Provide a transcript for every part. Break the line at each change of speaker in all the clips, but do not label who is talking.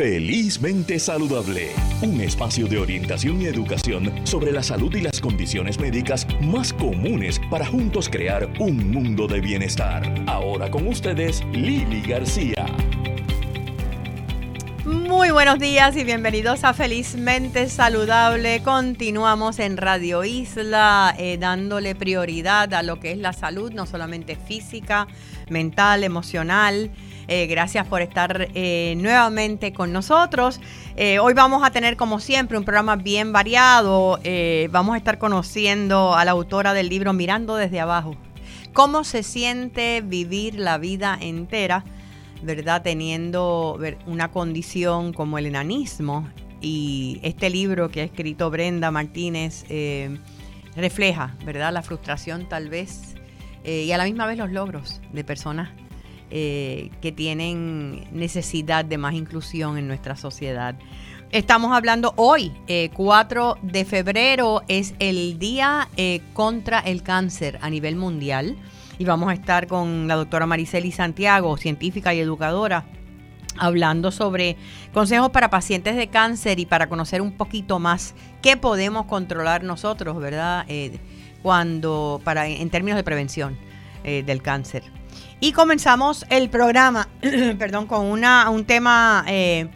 Felizmente Saludable, un espacio de orientación y educación sobre la salud y las condiciones médicas más comunes para juntos crear un mundo de bienestar. Ahora con ustedes, Lili García.
Muy buenos días y bienvenidos a Felizmente Saludable. Continuamos en Radio Isla eh, dándole prioridad a lo que es la salud, no solamente física, mental, emocional. Eh, gracias por estar eh, nuevamente con nosotros. hoy vamos a tener, como siempre, un programa bien variado. vamos a estar conociendo a la autora del libro Mirando desde abajo. ¿Cómo se siente vivir la vida entera? ¿verdad? Teniendo una condición como el enanismo y este libro que ha escrito Brenda Martínez eh, refleja, ¿verdad? La frustración tal vez eh, y a la misma vez los logros de personas eh, que tienen necesidad de más inclusión en nuestra sociedad. Estamos hablando hoy, 4 de febrero, es el Día contra el Cáncer a nivel mundial y vamos a estar con la doctora Mariceli Santiago, científica y educadora, hablando sobre consejos para pacientes de cáncer y para conocer un poquito más qué podemos controlar nosotros, ¿verdad? Eh, cuando, para, en términos de prevención eh, del cáncer. Y comenzamos el programa, perdón, con una, un tema eh,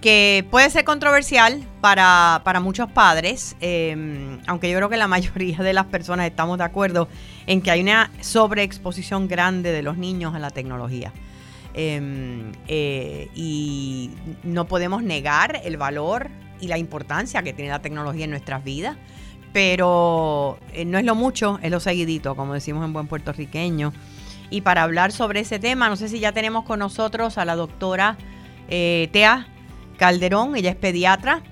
que puede ser controversial para, para muchos padres, aunque yo creo que la mayoría de las personas estamos de acuerdo en que hay una sobreexposición grande de los niños a la tecnología. Em, eh, y no podemos negar el valor y la importancia que tiene la tecnología en nuestras vidas, pero eh, no es lo mucho, es lo seguidito, como decimos en buen puertorriqueño. Y para hablar sobre ese tema, no sé si ya tenemos con nosotros a la doctora eh, Tea Calderón, ella es pediatra.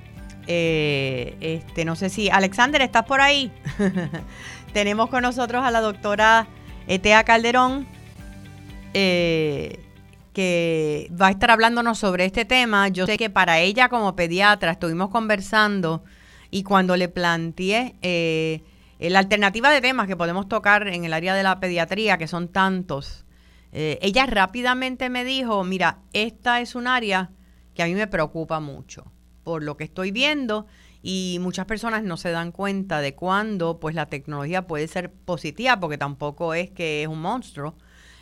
este, no sé si, Alexander, ¿estás por ahí? Tenemos con nosotros a la doctora Etea Calderón, eh, que va a estar hablándonos sobre este tema. Yo sé que para ella como pediatra estuvimos conversando y cuando le planteé eh, la alternativa de temas que podemos tocar en el área de la pediatría, que son tantos, eh, ella rápidamente me dijo, mira, esta es un área que a mí me preocupa mucho por lo que estoy viendo y muchas personas no se dan cuenta de cuándo pues la tecnología puede ser positiva porque tampoco es que es un monstruo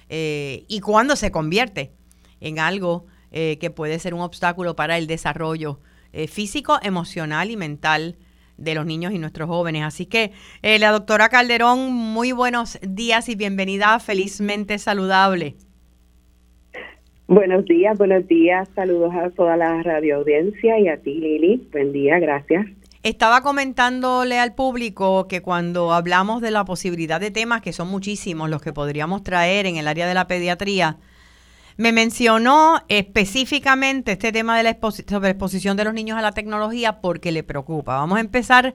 eh, y cuándo se convierte en algo eh, que puede ser un obstáculo para el desarrollo eh, físico, emocional y mental de los niños y nuestros jóvenes. Así que la doctora Calderón, muy buenos días y bienvenida a Felizmente Saludable.
Buenos días, buenos días. Saludos a toda la radio audiencia y a ti, Lili. Buen día, gracias.
Estaba comentándole al público que cuando hablamos de la posibilidad de temas, que son muchísimos los que podríamos traer en el área de la pediatría, me mencionó específicamente este tema de la exposición de los niños a la tecnología porque le preocupa. Vamos a empezar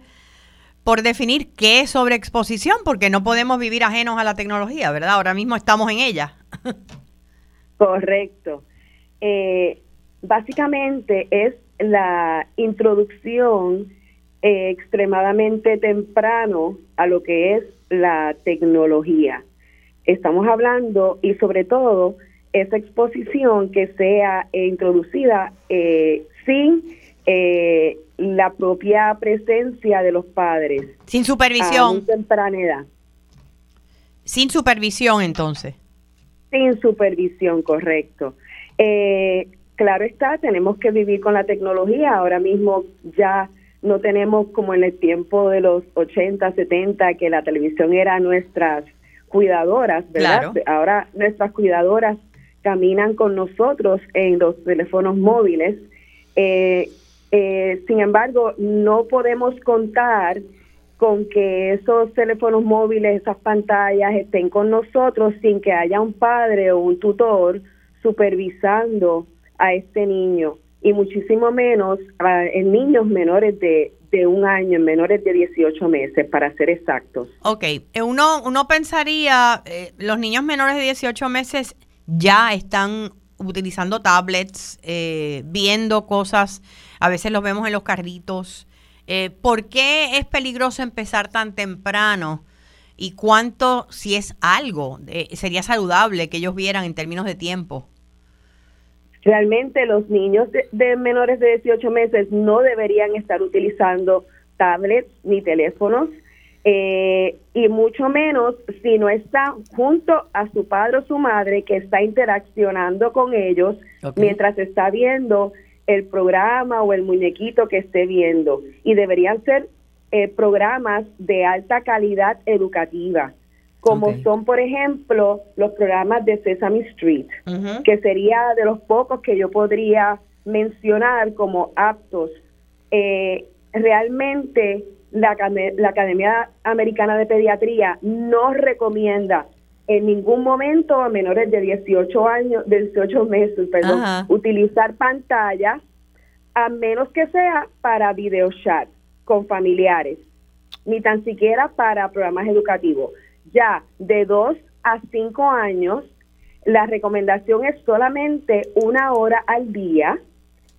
por definir qué es sobreexposición, porque no podemos vivir ajenos a la tecnología, ¿verdad? Ahora mismo estamos en ella.
Correcto. Eh, básicamente es la introducción eh, extremadamente temprano a lo que es la tecnología. Estamos hablando y sobre todo esa exposición que sea introducida eh, sin la propia presencia de los padres.
Sin supervisión.
A temprana edad.
Sin supervisión entonces.
Sin supervisión, correcto. Eh, claro está, tenemos que vivir con la tecnología. Ahora mismo ya no tenemos como en el tiempo de los 80, 70, que la televisión era nuestras cuidadoras, ¿verdad? Ahora nuestras cuidadoras caminan con nosotros en los teléfonos móviles. Eh, eh, sin embargo, no podemos contar con que esos teléfonos móviles, esas pantallas estén con nosotros sin que haya un padre o un tutor supervisando a este niño y muchísimo menos en niños menores de, de un año, en menores de 18 meses, para ser exactos.
Ok, eh, uno, uno pensaría, eh, los niños menores de 18 meses ya están utilizando tablets, eh, viendo cosas, a veces los vemos en los carritos, eh, ¿Por qué es peligroso empezar tan temprano? ¿Y cuánto, si es algo, sería saludable que ellos vieran en términos de tiempo?
Realmente los niños de, menores de 18 meses no deberían estar utilizando tablets ni teléfonos, eh, y mucho menos si no está junto a su padre o su madre que está interaccionando con ellos mientras está viendo el programa o el muñequito que esté viendo. Y deberían ser eh, programas de alta calidad educativa, como son, por ejemplo, los programas de Sesame Street, que sería de los pocos que yo podría mencionar como aptos. Eh, realmente la, la Academia Americana de Pediatría no recomienda en ningún momento a menores de 18 años, de 18 meses, perdón, utilizar pantallas a menos que sea para video chat con familiares, ni tan siquiera para programas educativos. Ya de 2 a 5 años, la recomendación es solamente una hora al día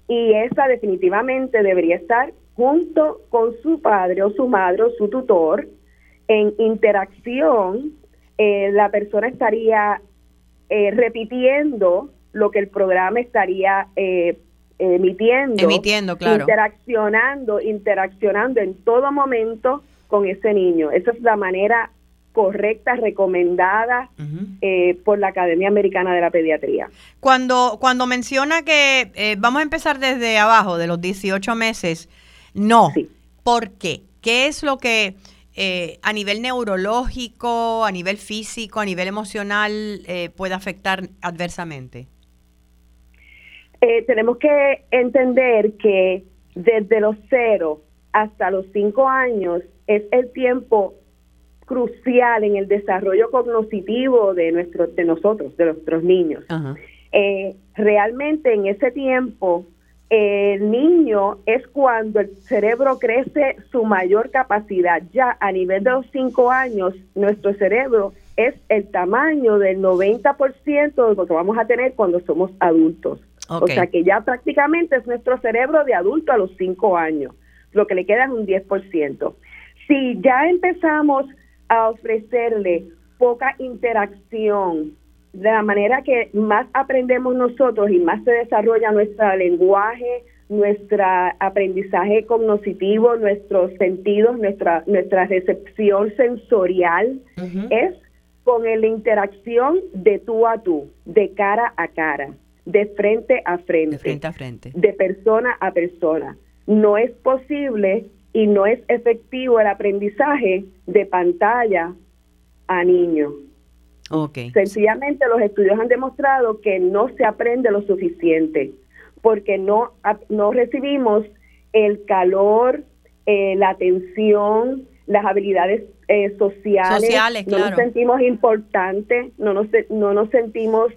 y esa definitivamente debería estar junto con su padre o su madre o su tutor en interacción, eh, la persona estaría eh, repitiendo lo que el programa estaría eh, emitiendo,
emitiendo claro.
interaccionando, interaccionando en todo momento con ese niño. Esa es la manera correcta, recomendada por la Academia Americana de la Pediatría.
Cuando, cuando menciona que vamos a empezar desde abajo, de los 18 meses, no. ¿Por qué? ¿Qué es lo que eh, a nivel neurológico, a nivel físico, a nivel emocional eh, puede afectar adversamente?
Eh, tenemos que entender que desde los cero hasta los cinco años es el tiempo crucial en el desarrollo cognitivo de nuestro, de nosotros, de nuestros niños. realmente en ese tiempo el niño es cuando el cerebro crece su mayor capacidad. Ya a nivel de los cinco años, nuestro cerebro es el tamaño del 90% de lo que vamos a tener cuando somos adultos. O sea que ya prácticamente es nuestro cerebro de adulto a los cinco años. Lo que le queda es un 10%. Si ya empezamos a ofrecerle poca interacción, de la manera que más aprendemos nosotros y más se desarrolla nuestro lenguaje, nuestro aprendizaje cognitivo, nuestros sentidos, nuestra, nuestra recepción sensorial, es con la interacción de tú a tú, de cara a cara, de frente a frente,
de frente a frente,
de persona a persona. No es posible y no es efectivo el aprendizaje de pantalla a Sencillamente los estudios han demostrado que no se aprende lo suficiente porque no, no recibimos el calor, eh, la atención, las habilidades eh, sociales, no nos sentimos importantes, no nos, no nos sentimos,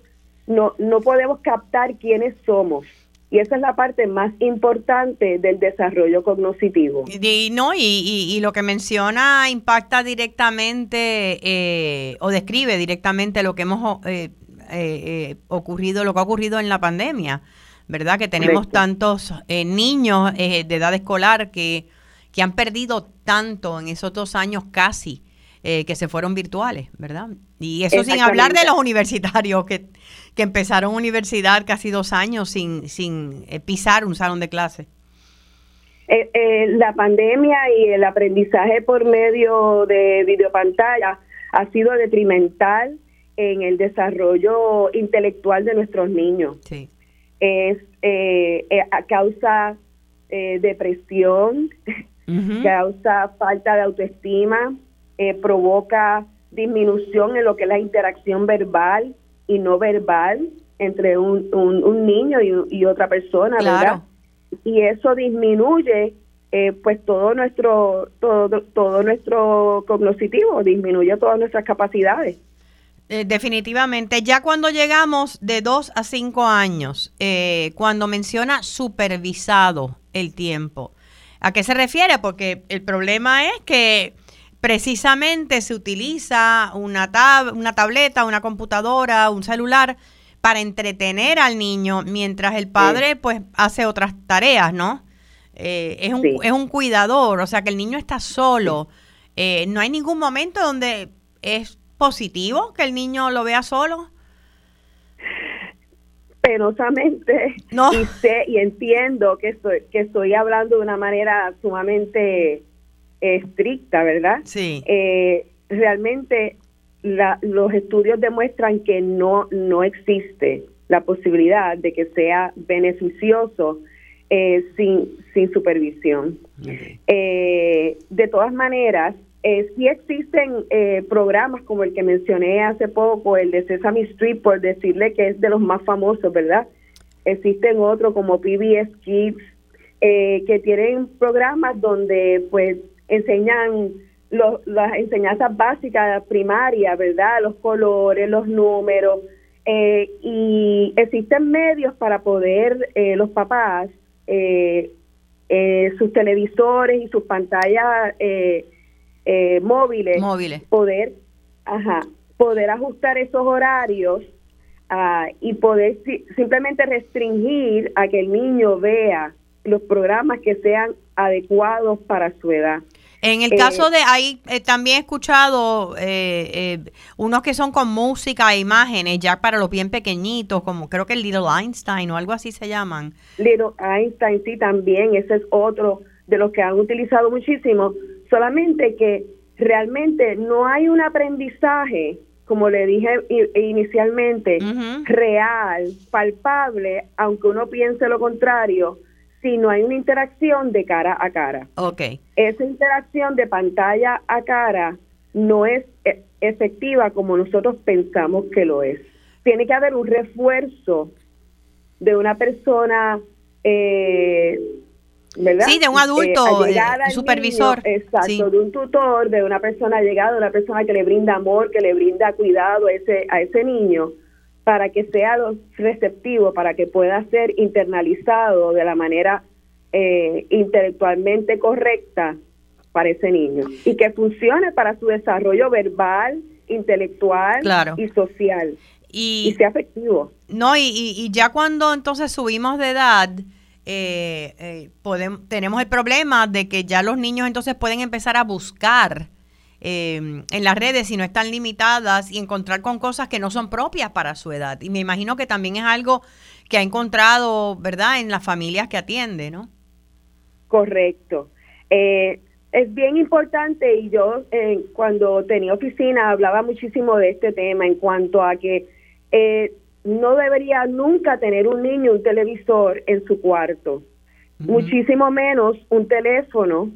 no, no podemos captar quiénes somos. Y esa es la parte más importante del desarrollo cognitivo.
Y, no, y, lo que menciona impacta directamente eh, o describe directamente lo que hemos eh, eh, ocurrido, lo que ha ocurrido en la pandemia, ¿verdad? Que tenemos tantos niños de edad escolar que, que han perdido tanto en esos dos años casi. Que se fueron virtuales, ¿verdad? Y eso sin hablar de los universitarios que que empezaron universidad casi dos años sin, sin eh, pisar un salón de clase.
Eh, eh, la pandemia y el aprendizaje por medio de videopantalla ha sido detrimental en el desarrollo intelectual de nuestros niños. Sí. Es causa depresión, causa falta de autoestima, provoca disminución en lo que es la interacción verbal, y no verbal entre un, un, niño y, otra persona, ¿verdad? Y eso disminuye eh, pues todo nuestro todo todo nuestro cognitivo, disminuye todas nuestras capacidades.
Eh, definitivamente, ya cuando llegamos de dos a cinco años, eh, cuando menciona supervisado el tiempo, ¿a qué se refiere? Porque el problema es que precisamente se utiliza una, tab una tableta, una computadora, un celular para entretener al niño mientras el padre pues hace otras tareas, ¿no? Eh, es, un, es un cuidador, o sea que el niño está solo. Eh, no hay ningún momento donde es positivo que el niño lo vea solo.
penosamente y sé y entiendo que estoy que estoy hablando de una manera sumamente estricta, ¿verdad?
Sí.
Eh, realmente los estudios demuestran que no no existe la posibilidad de que sea beneficioso eh, sin sin supervisión. Eh, de todas maneras, eh, sí existen eh, programas como el que mencioné hace poco, el de Sesame Street, por decirle que es de los más famosos, ¿verdad? Existen otros como PBS Kids, eh, que tienen programas donde pues enseñan las enseñanzas básicas primarias, ¿verdad? Los colores, los números, eh, y existen medios para poder los papás, sus televisores y sus pantallas, eh, móviles, poder, ajá, poder ajustar esos horarios ah, y poder simplemente restringir a que el niño vea los programas que sean adecuados para su edad.
En el caso eh, de ahí, eh, también he escuchado eh, unos que son con música e imágenes, ya para los bien pequeñitos, como creo que el Little Einstein o algo así se llaman.
Little Einstein, sí, también, ese es otro de los que han utilizado muchísimo, solamente que realmente no hay un aprendizaje, como le dije inicialmente, real, palpable, aunque uno piense lo contrario, si no hay una interacción de cara a cara.
Okay.
Esa interacción de pantalla a cara no es e, efectiva como nosotros pensamos que lo es. Tiene que haber un refuerzo de una persona eh,
Sí, de un adulto, eh, supervisor.
exacto, de un tutor, de una persona llegada, de una persona que le brinda amor, que le brinda cuidado a ese, a ese niño, para que sea receptivo, para que pueda ser internalizado de la manera eh, intelectualmente correcta para ese niño. Y que funcione para su desarrollo verbal, intelectual y social. Y, sea afectivo.
No, y, y ya cuando entonces subimos de edad, eh, eh, podemos, tenemos el problema de que ya los niños entonces pueden empezar a buscar eh, en las redes si no están limitadas y encontrar con cosas que no son propias para su edad. Y me imagino que también es algo que ha encontrado, ¿verdad?, en las familias que atiende, ¿no?
Correcto. Eh, es bien importante y yo cuando tenía oficina hablaba muchísimo de este tema en cuanto a que eh, no debería nunca tener un niño un televisor en su cuarto, muchísimo menos un teléfono,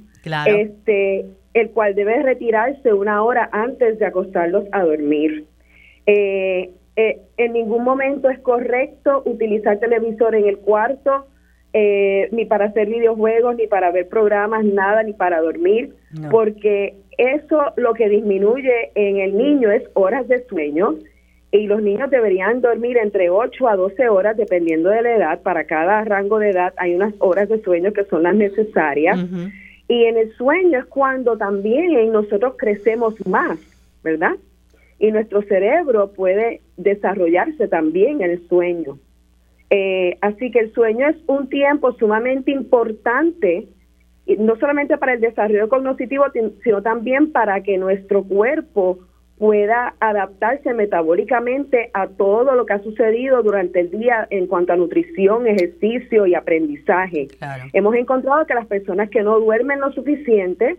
este, el cual debe retirarse una hora antes de acostarlos a dormir. Eh, eh, en ningún momento es correcto utilizar televisor en el cuarto, eh, ni para hacer videojuegos, ni para ver programas, nada, ni para dormir, porque eso lo que disminuye en el niño es horas de sueño y los niños deberían dormir entre 8 a 12 horas dependiendo de la edad. Para cada rango de edad hay unas horas de sueño que son las necesarias. Y en el sueño es cuando también nosotros crecemos más, ¿verdad? Y nuestro cerebro puede desarrollarse también en el sueño. Eh, así que el sueño es un tiempo sumamente importante, no solamente para el desarrollo cognitivo, sino también para que nuestro cuerpo pueda adaptarse metabólicamente a todo lo que ha sucedido durante el día en cuanto a nutrición, ejercicio y aprendizaje. Hemos encontrado que las personas que no duermen lo suficiente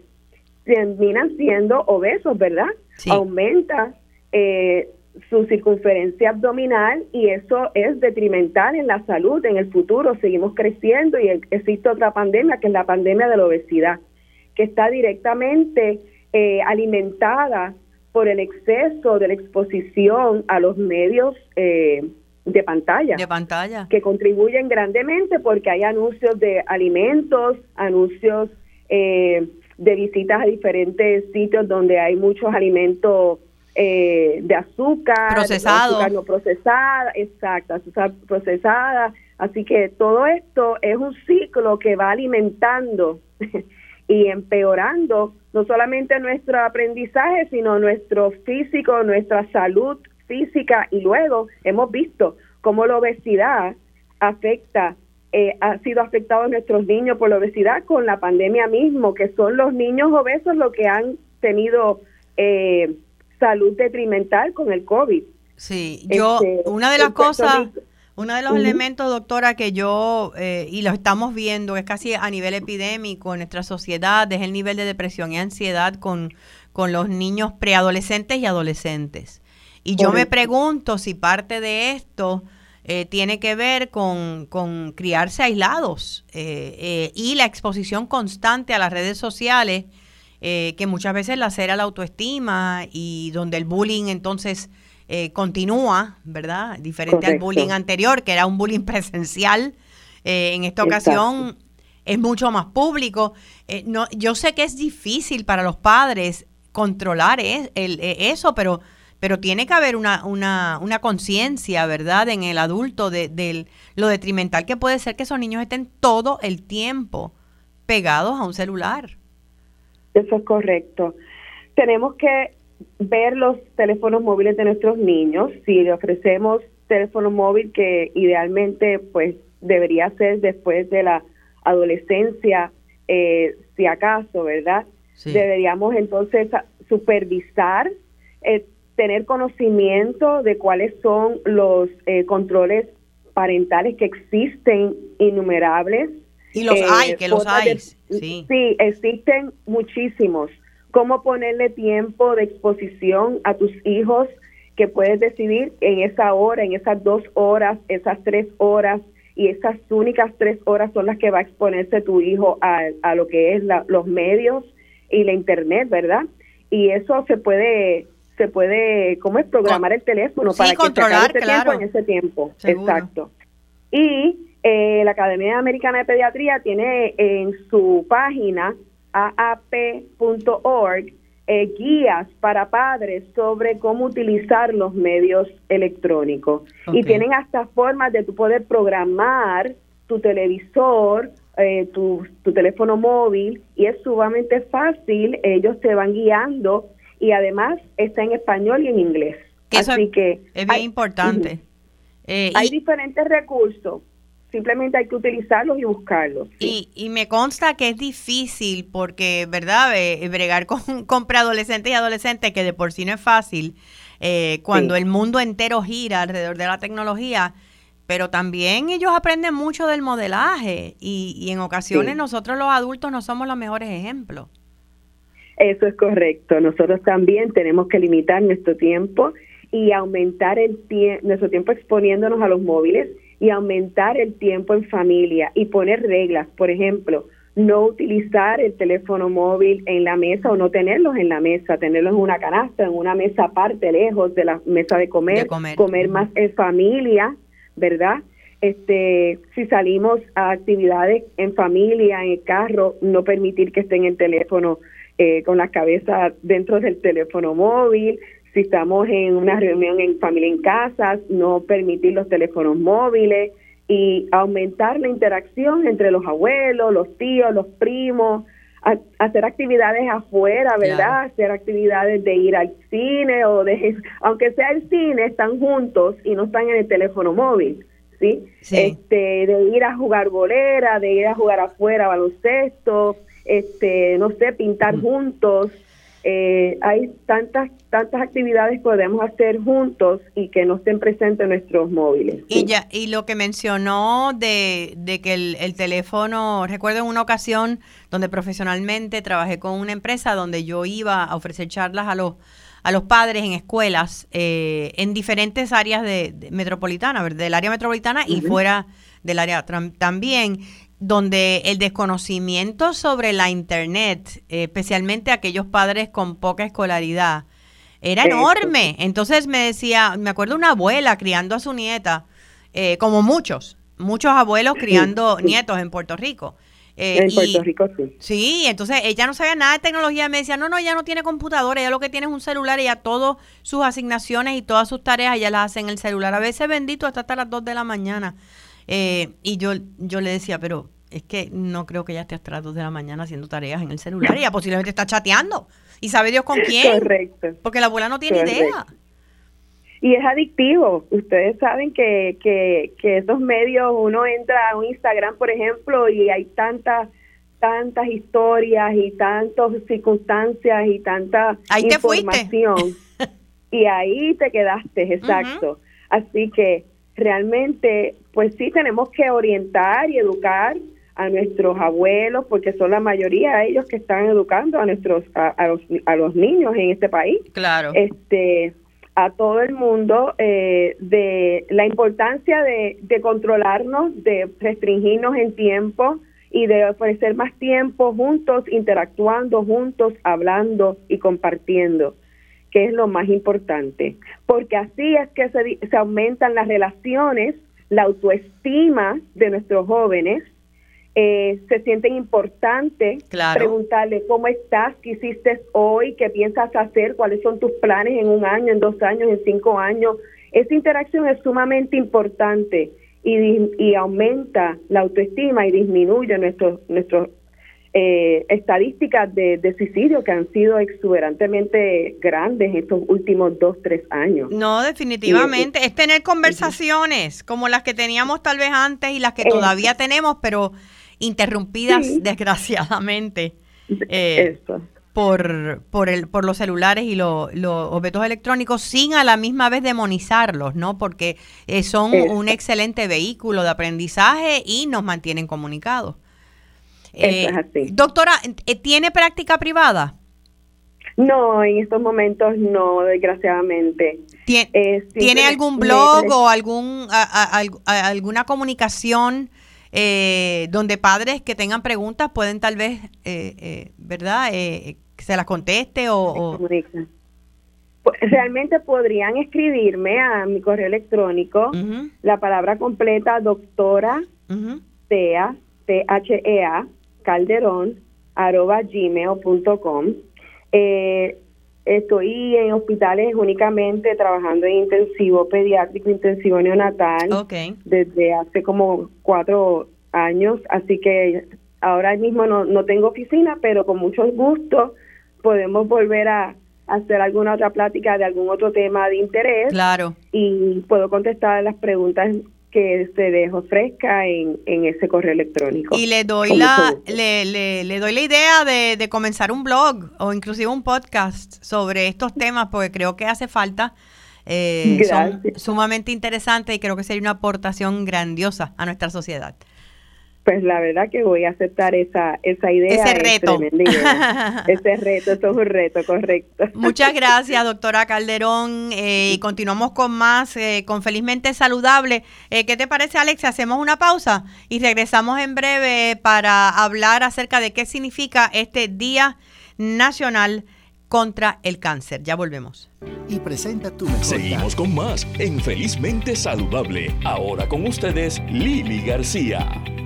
terminan siendo obesos, ¿verdad? Aumenta eh, su circunferencia abdominal y eso es detrimental en la salud en el futuro. Seguimos creciendo y existe otra pandemia que es la pandemia de la obesidad, que está directamente eh, alimentada por el exceso de la exposición a los medios eh, de pantalla.
De pantalla.
Que contribuyen grandemente porque hay anuncios de alimentos, anuncios eh, de visitas a diferentes sitios donde hay muchos alimentos eh, de azúcar.
Procesado.
Azúcar no procesada, exacto, azúcar procesada. Así que todo esto es un ciclo que va alimentando y empeorando no solamente nuestro aprendizaje, sino nuestro físico, nuestra salud física y luego hemos visto cómo la obesidad afecta, eh, ha sido afectado a nuestros niños por la obesidad con la pandemia mismo, que son los niños obesos los que han tenido eh, salud detrimental con el COVID.
Sí, yo, este, una de las cosas Uno de los elementos, doctora, que yo, eh, y lo estamos viendo, es casi a nivel epidémico en nuestra sociedad, es el nivel de depresión y ansiedad con, con los niños preadolescentes y adolescentes. Y yo me pregunto si parte de esto eh, tiene que ver con, con criarse aislados eh, eh, y la exposición constante a las redes sociales, que muchas veces lacera la autoestima y donde el bullying entonces continúa, ¿verdad? Diferente al bullying anterior, que era un bullying presencial. en esta ocasión es mucho más público. no, yo sé que es difícil para los padres controlar el, eso, pero pero tiene que haber una, una, una conciencia, ¿verdad?, en el adulto de, lo detrimental que puede ser que esos niños estén todo el tiempo pegados a un celular.
Eso es correcto. Tenemos que ver los teléfonos móviles de nuestros niños. Si le ofrecemos teléfono móvil, que idealmente pues debería ser después de la adolescencia, eh, si acaso, ¿verdad? Deberíamos entonces supervisar eh, tener conocimiento de cuáles son los eh, controles parentales que existen innumerables.
Y los eh, hay, que los hay. sí.
sí, existen muchísimos. Cómo ponerle tiempo de exposición a tus hijos que puedes decidir en esa hora, en esas dos horas, esas tres horas, y esas únicas tres horas son las que va a exponerse tu hijo a, a lo que es los medios y la internet, ¿verdad? Y eso se puede se puede, ¿cómo es? Programar el teléfono para que
controlar,
se tiempo en ese tiempo. Exacto. Y eh, la Academia Americana de Pediatría tiene en su página aap.org eh, guías para padres sobre cómo utilizar los medios electrónicos. Y tienen hasta formas de tu poder programar tu televisor, eh, tu, tu teléfono móvil, y es sumamente fácil. Ellos te van guiando y además está en español y en inglés. Así que
es bien importante.
Eh, hay diferentes recursos, simplemente hay que utilizarlos y buscarlos.
Y, y, me consta que es difícil porque, ¿verdad? Eh, bregar con, con preadolescentes y adolescentes, que de por sí no es fácil, eh, cuando el mundo entero gira alrededor de la tecnología, pero también ellos aprenden mucho del modelaje y, y en ocasiones nosotros los adultos no somos los mejores ejemplos.
Eso es correcto. Nosotros también tenemos que limitar nuestro tiempo y aumentar el nuestro tiempo exponiéndonos a los móviles y aumentar el tiempo en familia y poner reglas. Por ejemplo, no utilizar el teléfono móvil en la mesa o no tenerlos en la mesa, tenerlos en una canasta, en una mesa aparte, lejos de la mesa de comer,
comer.
comer más en familia, ¿verdad? Este, si salimos a actividades en familia, en el carro, no permitir que estén en el teléfono eh, con la cabeza dentro del teléfono móvil, si estamos en una reunión en familia en casas, no permitir los teléfonos móviles y aumentar la interacción entre los abuelos, los tíos, los primos, hacer actividades afuera, ¿verdad? Hacer actividades de ir al cine o de, aunque sea el cine, están juntos y no están en el teléfono móvil, ¿sí? sí. Este, de ir a jugar bolera, de ir a jugar afuera baloncesto, este, no sé, pintar juntos. Eh, hay tantas tantas actividades que podemos hacer juntos y que no estén presentes en nuestros móviles.
Y ya y lo que mencionó de, de que el, el, teléfono, recuerdo en una ocasión donde profesionalmente trabajé con una empresa donde yo iba a ofrecer charlas a los a los padres en escuelas eh, en diferentes áreas de, metropolitana, del área metropolitana y fuera del área también donde el desconocimiento sobre la Internet, especialmente aquellos padres con poca escolaridad, era enorme. Entonces me decía, me acuerdo una abuela criando a su nieta, eh, como muchos, muchos abuelos criando nietos en Puerto Rico.
Eh, en Puerto Rico sí.
Sí, entonces ella no sabía nada de tecnología. Me decía, no, no, ella no tiene computadora, ella lo que tiene es un celular y ya todas sus asignaciones y todas sus tareas ella las hace en el celular. A veces bendito hasta hasta las 2 de la mañana. Eh, y yo, yo le decía, pero es que no creo que ella esté hasta las 2 de la mañana haciendo tareas en el celular. Ella posiblemente está chateando. ¿Y sabe Dios con quién?
Correcto.
Porque la abuela no tiene idea.
Y es adictivo. Ustedes saben que, que, que esos medios, uno entra a un Instagram, por ejemplo, y hay tantas tantas historias y tantas circunstancias y tanta
ahí
información. y ahí te quedaste, exacto. Así que realmente, pues sí, tenemos que orientar y educar a nuestros abuelos, porque son la mayoría de ellos que están educando a nuestros a, los, a los niños en este país.
Claro.
Este a todo el mundo eh, de la importancia de, de controlarnos, de restringirnos en tiempo y de ofrecer más tiempo juntos, interactuando juntos, hablando y compartiendo que es lo más importante, porque así es que se, se aumentan las relaciones, la autoestima de nuestros jóvenes, eh, se sienten importantes, preguntarle cómo estás, qué hiciste hoy, qué piensas hacer, cuáles son tus planes en un año, en dos años, en cinco años. Esa interacción es sumamente importante y, y aumenta la autoestima y disminuye nuestros nuestros eh, estadísticas de, de, suicidio que han sido exuberantemente grandes estos últimos dos, tres años.
No, definitivamente. es tener conversaciones como las que teníamos tal vez antes y las que todavía tenemos, pero interrumpidas desgraciadamente. Eh, por, por, el, por los celulares y los objetos electrónicos sin a la misma vez demonizarlos, ¿no? Porque eh, son un excelente vehículo de aprendizaje y nos mantienen comunicados.
Eh, así.
Doctora, eh, ¿tiene práctica privada?
No, en estos momentos no, desgraciadamente.
Eh, ¿Tiene, algún blog o algún alguna comunicación donde padres que tengan preguntas pueden tal vez, ¿verdad? que se las conteste o...
Pues, realmente podrían escribirme a mi correo electrónico la palabra completa doctora Tea, T-H-E-A, calderón arroba gmail.com. Eh, estoy en hospitales únicamente trabajando en intensivo pediátrico, intensivo neonatal desde hace como cuatro años, así que ahora mismo no, no tengo oficina, pero con mucho gusto podemos volver a hacer alguna otra plática de algún otro tema de interés.
Claro.
Y puedo contestar las preguntas que se les ofrezca en, en ese correo electrónico.
Y le doy la le, le, doy la idea de, de, comenzar un blog o inclusive un podcast sobre estos temas porque creo que hace falta. Eh, son sumamente interesantes y creo que sería una aportación grandiosa a nuestra sociedad.
Pues la verdad que voy a aceptar esa, esa idea.
Ese reto.
Ese reto, eso es un reto, correcto.
Muchas gracias, doctora Calderón. Eh, y continuamos con más, eh, con Felizmente Saludable. Eh, ¿Qué te parece, Alex? Hacemos una pausa y regresamos en breve para hablar acerca de qué significa este Día Nacional contra el Cáncer. Ya volvemos.
Y presenta tu Seguimos con más en Felizmente Saludable. Ahora con ustedes, Lili García.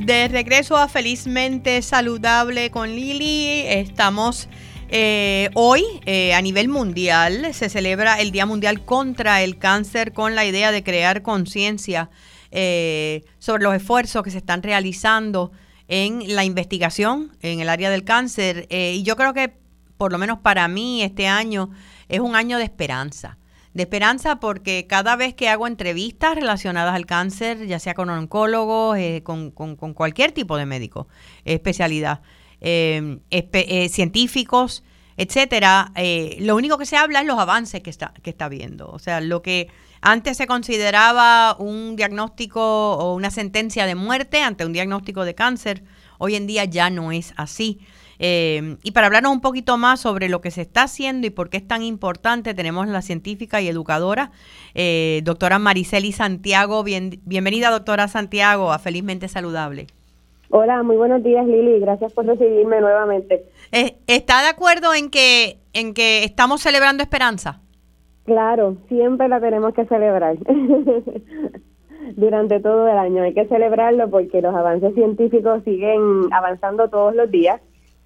De regreso a Felizmente Saludable con Lili, estamos eh, hoy eh, a nivel mundial, se celebra el Día Mundial contra el Cáncer con la idea de crear conciencia eh, sobre los esfuerzos que se están realizando en la investigación en el área del cáncer. y yo creo que, por lo menos para mí, este año es un año de esperanza de esperanza porque cada vez que hago entrevistas relacionadas al cáncer, ya sea con oncólogos, eh, con, cualquier tipo de médico, especialidad, em, eh, científicos, etcétera, eh, lo único que se habla es los avances que está, que está viendo. O sea, lo que antes se consideraba un diagnóstico o una sentencia de muerte ante un diagnóstico de cáncer, hoy en día ya no es así. Eh, y para hablarnos un poquito más sobre lo que se está haciendo y por qué es tan importante, tenemos la científica y educadora, eh, doctora Mariceli Santiago. bienvenida, doctora Santiago, a Felizmente Saludable.
Hola, muy buenos días, Lili. Gracias por recibirme nuevamente.
Eh, ¿Está de acuerdo en que, en que estamos celebrando esperanza?
Claro, siempre la tenemos que celebrar. Durante todo el año hay que celebrarlo porque los avances científicos siguen avanzando todos los días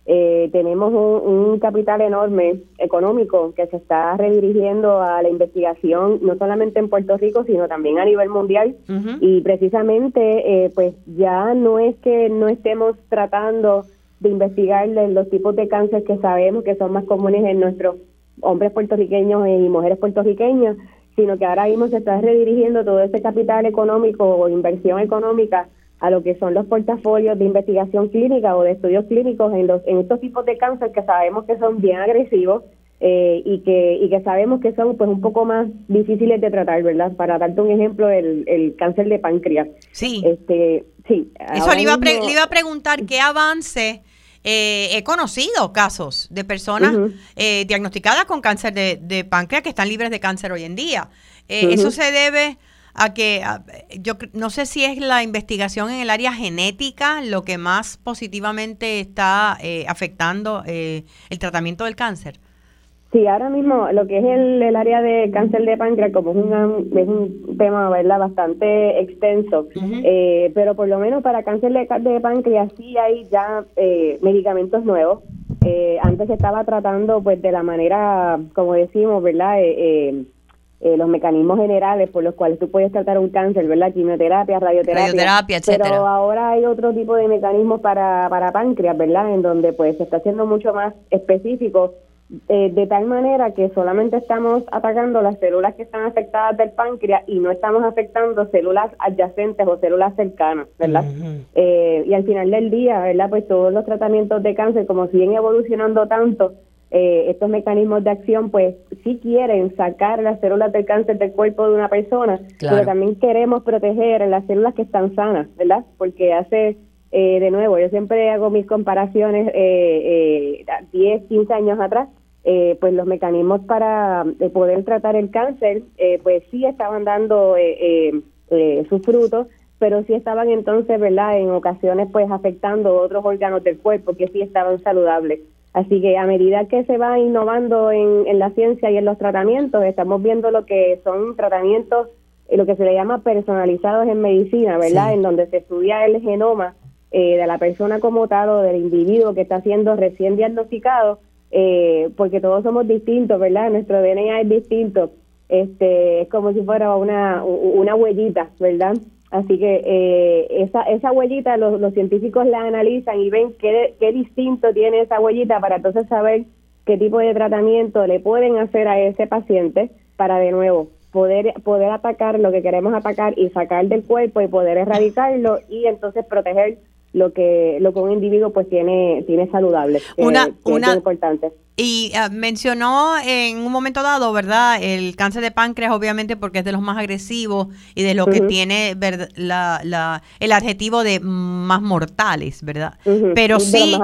eh, tenemos un, capital enorme económico que se está redirigiendo a la investigación no solamente en Puerto Rico sino también a nivel mundial. Y precisamente eh, pues ya no es que no estemos tratando de investigar los tipos de cáncer que sabemos que son más comunes en nuestros hombres puertorriqueños y mujeres puertorriqueñas sino que ahora mismo se está redirigiendo todo ese capital económico o inversión económica a lo que son los portafolios de investigación clínica o de estudios clínicos en, los, en estos tipos de cáncer que sabemos que son bien agresivos eh, y que y que sabemos que son pues un poco más difíciles de tratar, ¿verdad? Para darte un ejemplo, el, el cáncer de páncreas.
Sí.
Este, sí.
Eso le iba, a le iba a preguntar qué avance. Eh, he conocido casos de personas eh, diagnosticadas con cáncer de, de, páncreas que están libres de cáncer hoy en día. Eso se debe a que yo no sé si es la investigación en el área genética lo que más positivamente está afectando el tratamiento del cáncer.
Sí, ahora mismo lo que es el, el área de cáncer de páncreas, como es un, es un tema ¿verdad? bastante extenso, eh, pero por lo menos para cáncer de, de páncreas sí hay ya eh, medicamentos nuevos. Eh, antes se estaba tratando pues de la manera, como decimos, ¿verdad? Los mecanismos generales por los cuales tú puedes tratar un cáncer, ¿verdad? Quimioterapia, radioterapia.
Radioterapia, etcétera.
Pero ahora hay otro tipo de mecanismos para, para páncreas, ¿verdad? En donde pues se está haciendo mucho más específico eh, de tal manera que solamente estamos atacando las células que están afectadas del páncreas y no estamos afectando células adyacentes o células cercanas, ¿verdad? Eh, y al final del día, ¿verdad? Pues todos los tratamientos de cáncer, como siguen evolucionando tanto, eh, estos mecanismos de acción, pues sí quieren sacar las células del cáncer del cuerpo de una persona, pero también queremos proteger las células que están sanas, ¿verdad? Porque hace de nuevo, yo siempre hago mis comparaciones eh, 10, 15 años atrás, eh, pues los mecanismos para eh, poder tratar el cáncer, eh, pues sí estaban dando sus frutos, pero sí estaban entonces, ¿verdad? En ocasiones, pues afectando otros órganos del cuerpo que sí estaban saludables. Así que a medida que se va innovando en, en la ciencia y en los tratamientos, estamos viendo lo que son tratamientos, lo que se le llama personalizados en medicina, ¿verdad? En donde se estudia el genoma de la persona como tal o del individuo que está siendo recién diagnosticado eh, porque todos somos distintos, ¿verdad? Nuestro DNA es distinto. Este, es como si fuera una, una huellita, ¿verdad? Así que eh, esa, esa huellita los, los científicos la analizan y ven qué, qué distinto tiene esa huellita para entonces saber qué tipo de tratamiento le pueden hacer a ese paciente para de nuevo poder poder atacar lo que queremos atacar y sacar del cuerpo y poder erradicarlo y entonces proteger lo que lo que un individuo pues tiene tiene saludable
una,
una importante.
Y ah, mencionó en un momento dado verdad el cáncer de páncreas obviamente porque es de los más agresivos y de lo que tiene la, la, el adjetivo de más mortales verdad pero sí,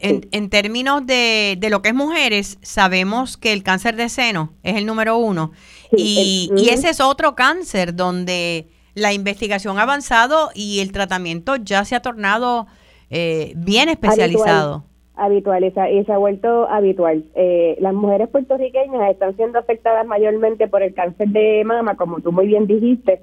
En, en, términos de, de lo que es mujeres sabemos que el cáncer de seno es el número uno. Y, y ese es otro cáncer donde la investigación ha avanzado y el tratamiento ya se ha tornado eh, bien especializado.
Habitual, y, se, ha vuelto habitual. Eh, las mujeres puertorriqueñas están siendo afectadas mayormente por el cáncer de mama, como tú muy bien dijiste,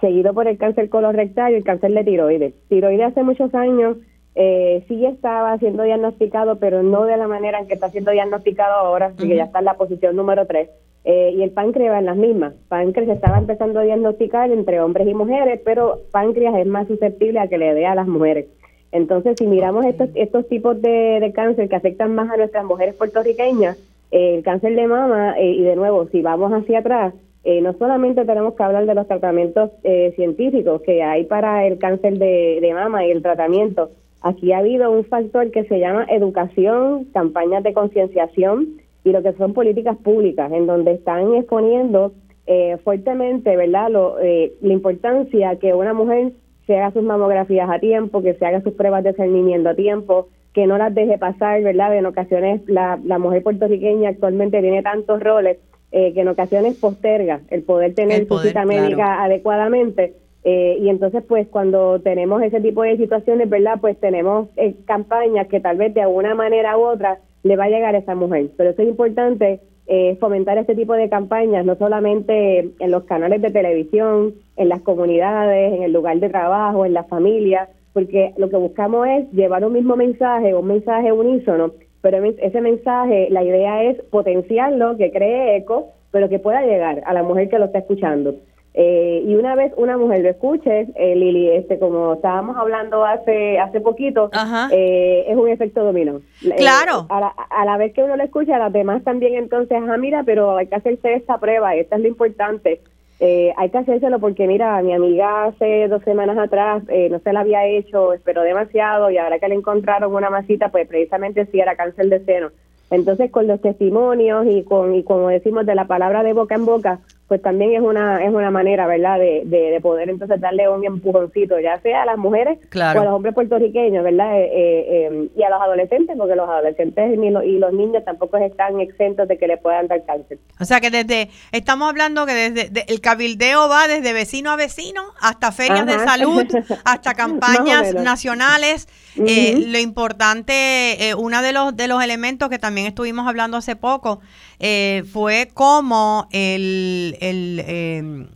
seguido por el cáncer colorectal y el cáncer de tiroides. Tiroides hace muchos años eh, sí estaba siendo diagnosticado, pero no de la manera en que está siendo diagnosticado ahora, que ya está en la posición número 3. Eh, y el páncreas en las mismas. Páncreas estaba empezando a diagnosticar entre hombres y mujeres, pero páncreas es más susceptible a que le dé a las mujeres. Entonces, si miramos estos, estos tipos de, cáncer que afectan más a nuestras mujeres puertorriqueñas, eh, el cáncer de mama, eh, y de nuevo, si vamos hacia atrás, no solamente tenemos que hablar de los tratamientos científicos que hay para el cáncer de, de mama y el tratamiento, aquí ha habido un factor que se llama educación, campañas de concienciación, y lo que son políticas públicas, en donde están exponiendo eh, fuertemente, ¿verdad?, lo, eh, la importancia que una mujer se haga sus mamografías a tiempo, que se haga sus pruebas de cernimiento a tiempo, que no las deje pasar, ¿verdad? En ocasiones la, la mujer puertorriqueña actualmente tiene tantos roles eh, que en ocasiones posterga el poder tener su cita médica adecuadamente. y entonces, pues, cuando tenemos ese tipo de situaciones, ¿verdad? Pues tenemos campañas que tal vez de alguna manera u otra le va a llegar a esa mujer. Pero eso es importante eh, fomentar este tipo de campañas, no solamente en los canales de televisión, en las comunidades, en el lugar de trabajo, en la familia, porque lo que buscamos es llevar un mismo mensaje, un mensaje unísono, pero ese mensaje, la idea es potenciarlo, que cree eco, pero que pueda llegar a la mujer que lo está escuchando. Eh, y una vez una mujer lo escuche, eh, Lili, este, como estábamos hablando hace hace poquito, eh, es un efecto dominó.
Claro.
A la, a, la, vez que uno lo escucha, las demás también entonces, ah, mira, pero hay que hacerse esta prueba, esta es lo importante. hay que hacérselo porque, mira, mi amiga hace dos semanas atrás no se la había hecho, esperó demasiado y ahora que le encontraron una masita, pues precisamente sí era cáncer de seno. Entonces, con los testimonios y con, y como decimos, de la palabra de boca en boca, pues también es una es una manera, ¿verdad?, de, de, poder entonces darle un empujoncito, ya sea a las mujeres o a los hombres puertorriqueños, ¿verdad?, eh, eh, eh, y a los adolescentes, porque los adolescentes y los, y los niños tampoco están exentos de que le puedan dar cáncer.
O sea que desde, estamos hablando que desde el cabildeo va desde vecino a vecino hasta ferias de salud, hasta campañas nacionales. lo importante, uno de los, de los elementos que también estuvimos hablando hace poco, eh, fue como el, em,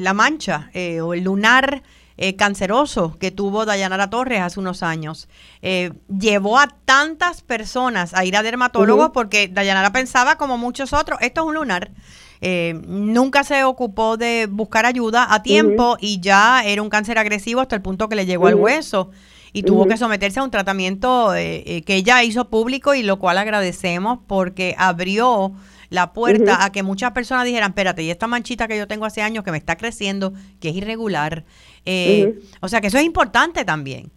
la mancha eh, o el lunar eh, canceroso que tuvo Dayanara Torres hace unos años. llevó a tantas personas a ir a dermatólogos porque Dayanara pensaba, como muchos otros, esto es un lunar. nunca se ocupó de buscar ayuda a tiempo y ya era un cáncer agresivo hasta el punto que le llegó al hueso y tuvo que someterse a un tratamiento eh, eh, que ella hizo público y lo cual agradecemos porque abrió la puerta a que muchas personas dijeran, espérate, y esta manchita que yo tengo hace años que me está creciendo, que es irregular. Eh, o sea que eso es importante también.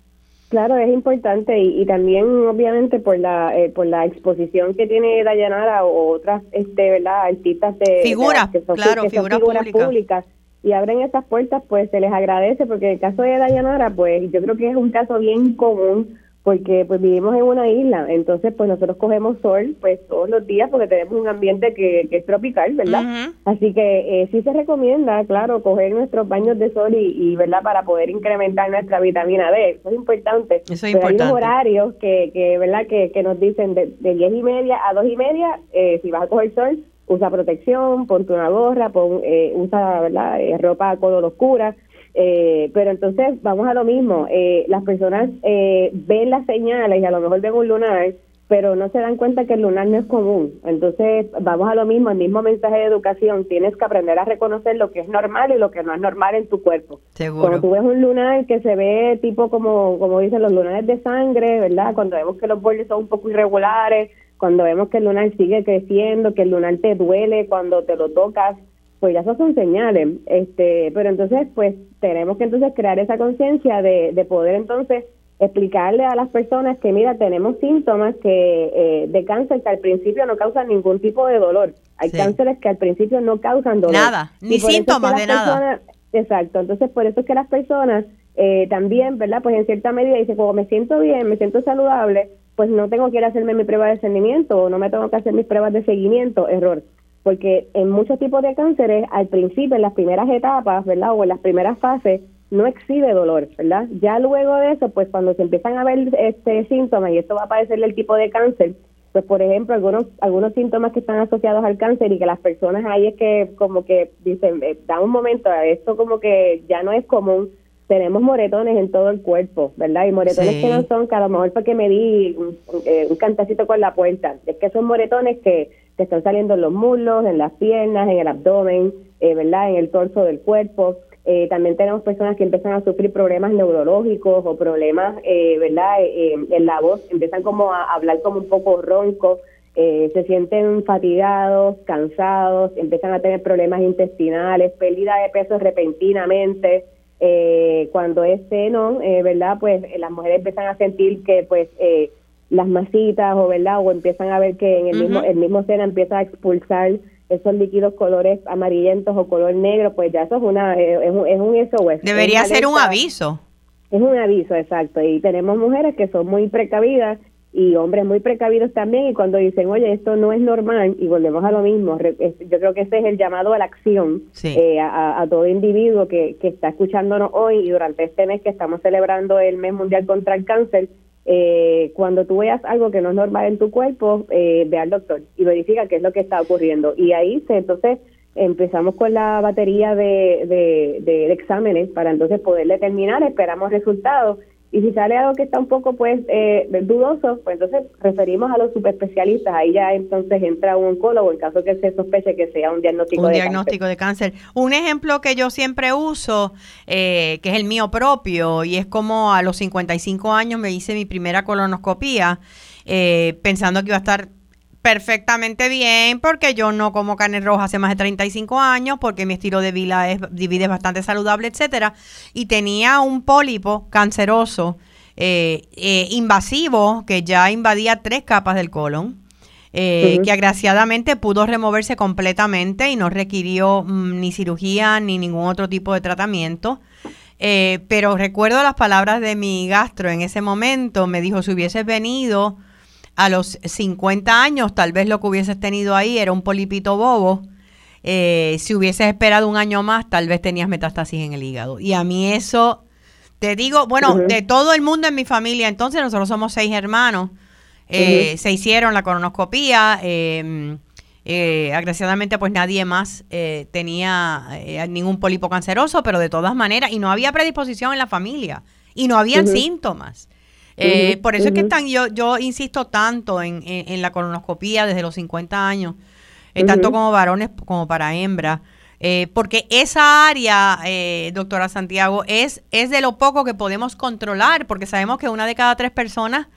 Claro, es importante y, también obviamente por la por la exposición que tiene Dayanara o otras este, ¿verdad? artistas de
figuras, claro, figuras,
públicas y abren estas puertas, pues se les agradece, porque el caso de Dayanara, pues yo creo que es un caso bien común, porque pues vivimos en una isla, entonces pues nosotros cogemos sol pues todos los días porque tenemos un ambiente que, es tropical, ¿verdad? Así que eh, sí se recomienda, claro, coger nuestros baños de sol y, ¿verdad? Para poder incrementar nuestra vitamina D, eso es importante.
Eso es importante.
Hay unos horarios que, que ¿verdad? Que, que nos dicen de, de 10 y media a 2 y media, eh, si vas a coger sol, usa protección, ponte una gorra, pon, eh, usa ¿verdad? Eh, ropa color oscura. Eh, pero entonces vamos a lo mismo, eh, las personas eh, ven las señales y a lo mejor ven un lunar, pero no se dan cuenta que el lunar no es común. Entonces vamos a lo mismo, el mismo mensaje de educación, tienes que aprender a reconocer lo que es normal y lo que no es normal en tu cuerpo. Cuando tú ves un lunar que se ve tipo como, como dicen los lunares de sangre, ¿verdad? Cuando vemos que los bordes son un poco irregulares, cuando vemos que el lunar sigue creciendo, que el lunar te duele cuando te lo tocas, pues ya esos son señales. Este, pero entonces, pues tenemos que entonces crear esa conciencia de, de poder entonces explicarle a las personas que mira tenemos síntomas que eh, de cáncer que al principio no causan ningún tipo de dolor. Hay cánceres que al principio no causan dolor.
Nada ni síntomas de nada.
exacto entonces por eso es que las personas eh, también verdad pues en cierta medida dicen como me siento bien me siento saludable pues no tengo que ir a hacerme mi prueba de seguimiento o no me tengo que hacer mis pruebas de seguimiento, error. Porque en muchos tipos de cánceres, al principio, en las primeras etapas, ¿verdad? O en las primeras fases, no exhibe dolor, ¿verdad? Ya luego de eso, pues cuando se empiezan a ver este síntomas, y esto va a parecer el tipo de cáncer, pues por ejemplo, algunos algunos síntomas que están asociados al cáncer y que las personas ahí es que como que dicen, eh, da un momento, esto como que ya no es común, tenemos moretones en todo el cuerpo, ¿verdad? Y moretones que no son, que a lo mejor porque me di un, eh, un, cantacito con la puerta, es que son moretones que te están saliendo en los muslos, en las piernas, en el abdomen, eh, ¿verdad? En el torso del cuerpo. Eh, también tenemos personas que empiezan a sufrir problemas neurológicos o problemas, ¿verdad? en la voz, empiezan como a hablar como un poco ronco, se sienten fatigados, cansados, empiezan a tener problemas intestinales, pérdida de peso repentinamente, eh, cuando es seno, eh, ¿verdad? Pues eh, las mujeres empiezan a sentir que pues eh, las masitas o ¿verdad? O empiezan a ver que en el mismo el mismo seno empieza a expulsar esos líquidos colores amarillentos o color negro, pues ya eso es una es un, es un SOS.
Debería ser un aviso.
Es un aviso, exacto. Y tenemos mujeres que son muy precavidas y hombres muy precavidos también y cuando dicen, oye, esto no es normal, y volvemos a lo mismo, yo creo que ese es el llamado a la acción eh, a, todo individuo que, que está escuchándonos hoy y durante este mes que estamos celebrando el mes mundial contra el cáncer, eh, cuando tú veas algo que no es normal en tu cuerpo, eh, ve al doctor y verifica qué es lo que está ocurriendo. Y ahí se, entonces empezamos con la batería de, de, de exámenes para entonces poder determinar, esperamos resultados y si sale algo que está un poco pues eh, dudoso, pues entonces referimos a los subespecialistas. Ahí ya entonces entra un oncólogo en caso que se sospeche que sea un diagnóstico,
un
de,
diagnóstico
cáncer.
de cáncer. Un ejemplo que yo siempre uso, eh, que es el mío propio, y es como a los 55 años me hice mi primera colonoscopía, eh, pensando que iba a estar perfectamente bien porque yo no como carne roja hace más de 35 años, porque mi estilo de vida es, divide bastante saludable, etcétera, y tenía un pólipo canceroso eh, eh, invasivo que ya invadía tres capas del colon. eh, que agraciadamente pudo removerse completamente y no requirió mm, ni cirugía ni ningún otro tipo de tratamiento. Eh, pero recuerdo las palabras de mi gastro en ese momento, me dijo, si hubieses venido a los 50 años, tal vez lo que hubieses tenido ahí era un polipito bobo. Eh, si hubieses esperado un año más, tal vez tenías metástasis en el hígado. Y a mí eso, te digo, bueno, de todo el mundo en mi familia, entonces nosotros somos seis hermanos, eh, se hicieron la colonoscopía. Em, eh, agraciadamente, pues nadie más eh, tenía eh, ningún pólipo canceroso, pero de todas maneras, y no había predisposición en la familia, y no habían síntomas. Por eso es que están, yo, yo insisto tanto en, la colonoscopía desde los 50 años, tanto como varones como para hembras. porque esa área, doctora Santiago, es, es de lo poco que podemos controlar, porque sabemos que una de cada tres personas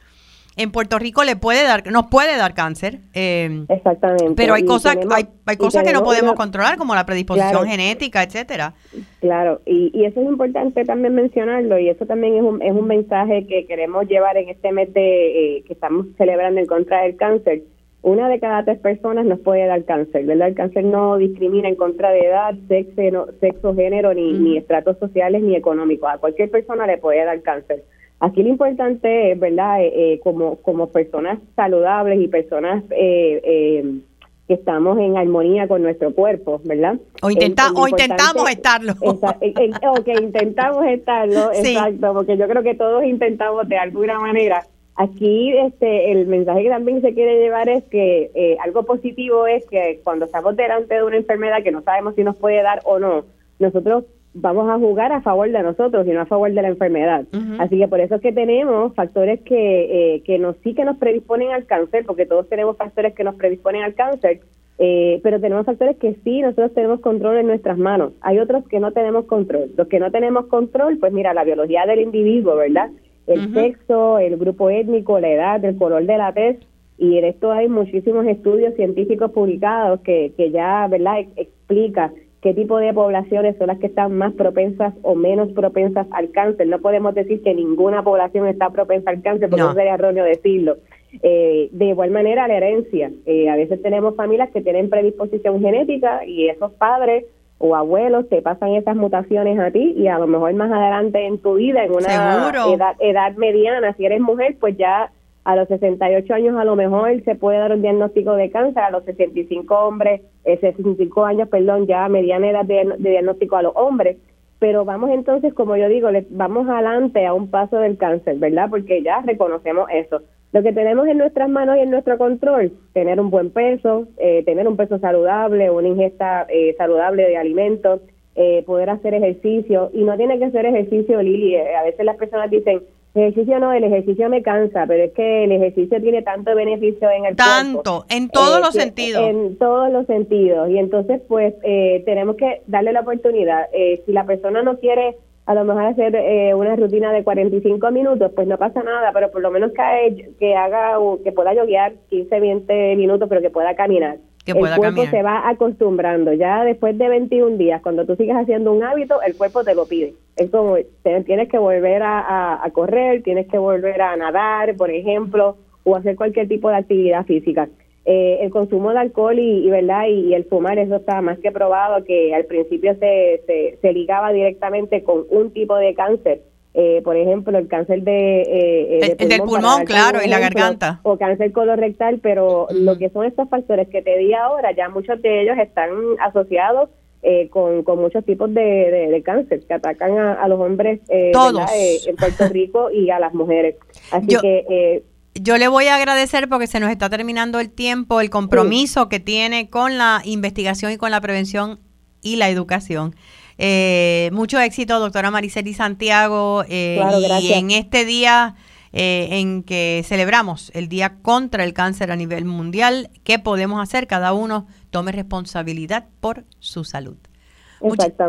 en Puerto Rico le puede dar, nos puede dar cáncer.
Eh, Exactamente.
Pero hay cosas, hay, hay cosas que no podemos controlar, como la predisposición genética, etcétera.
Claro, y, y eso es importante también mencionarlo, y eso también es un, es un mensaje que queremos llevar en este mes de eh, que estamos celebrando en contra del cáncer. Una de cada tres personas nos puede dar cáncer, ¿verdad? El cáncer no discrimina en contra de edad, sexo, sexo género, ni, ni estratos sociales, ni económicos. A cualquier persona le puede dar cáncer. Aquí lo importante es, ¿verdad? Eh, eh, como, como personas saludables y personas eh, que estamos en armonía con nuestro cuerpo, ¿verdad?
O, intenta, o intentamos estarlo.
o que intentamos estarlo, exacto, porque yo creo que todos intentamos de alguna manera. Aquí este el mensaje que también se quiere llevar es que algo positivo es que cuando estamos delante de una enfermedad que no sabemos si nos puede dar o no, nosotros vamos a jugar a favor de nosotros y no a favor de la enfermedad. Así que por eso es que tenemos factores que, eh, que nos sí que nos predisponen al cáncer, porque todos tenemos factores que nos predisponen al cáncer, eh, pero tenemos factores que sí nosotros tenemos control en nuestras manos. Hay otros que no tenemos control. Los que no tenemos control, pues mira, la biología del individuo, ¿verdad? El sexo, el grupo étnico, la edad, el color de la tez. Y en esto hay muchísimos estudios científicos publicados que, que ya, ¿verdad?, explica qué tipo de poblaciones son las que están más propensas o menos propensas al cáncer. No podemos decir que ninguna población está propensa al cáncer, porque no. sería erróneo decirlo. Eh, de igual manera, la herencia. Eh, a veces tenemos familias que tienen predisposición genética y esos padres o abuelos te pasan esas mutaciones a ti y a lo mejor más adelante en tu vida, en una edad, edad mediana, si eres mujer, pues ya a los 68 años a lo mejor se puede dar un diagnóstico de cáncer, a los 65 hombres, eh, 65 años, perdón, ya mediana edad de, diagnóstico a los hombres. Pero vamos entonces, como yo digo, le, vamos adelante a un paso del cáncer, ¿verdad? Porque ya reconocemos eso. Lo que tenemos en nuestras manos y en nuestro control, tener un buen peso, eh, tener un peso saludable, una ingesta eh, saludable de alimentos, eh, poder hacer ejercicio. Y no tiene que ser ejercicio, Lili. Eh, a veces las personas dicen, ejercicio no, el ejercicio me cansa, pero es que el ejercicio tiene tanto beneficio en el
tanto, en todos eh, los sentidos.
En todos los sentidos. Y entonces, pues, eh, tenemos que darle la oportunidad. Eh, si la persona no quiere a lo mejor hacer una rutina de 45 minutos, pues no pasa nada, pero por lo menos que, que haga, que pueda yoguear 15, 20 minutos, pero que pueda caminar el cuerpo se va acostumbrando. Ya después de 21 días, cuando tú sigues haciendo un hábito, el cuerpo te lo pide. Es como tienes que volver a, correr, tienes que volver a nadar, por ejemplo, o hacer cualquier tipo de actividad física. Eh, el consumo de alcohol y, verdad y, el fumar eso está más que probado que al principio se, se, se ligaba directamente con un tipo de cáncer eh, por ejemplo, el cáncer de, eh,
eh del pulmón, claro, y la garganta.
O cáncer colorectal, pero lo que son estos factores que te di ahora, ya muchos de ellos están asociados eh, con, con muchos tipos de, de, cáncer que atacan a, los hombres en Puerto Rico y a las mujeres. Así que...
yo le voy a agradecer porque se nos está terminando el tiempo, el compromiso que tiene con la investigación y con la prevención y la educación. Eh, mucho éxito, doctora Mariceli Santiago. Eh, y en este día eh, en que celebramos el Día contra el Cáncer a nivel mundial, ¿qué podemos hacer? Cada uno tome responsabilidad por su salud.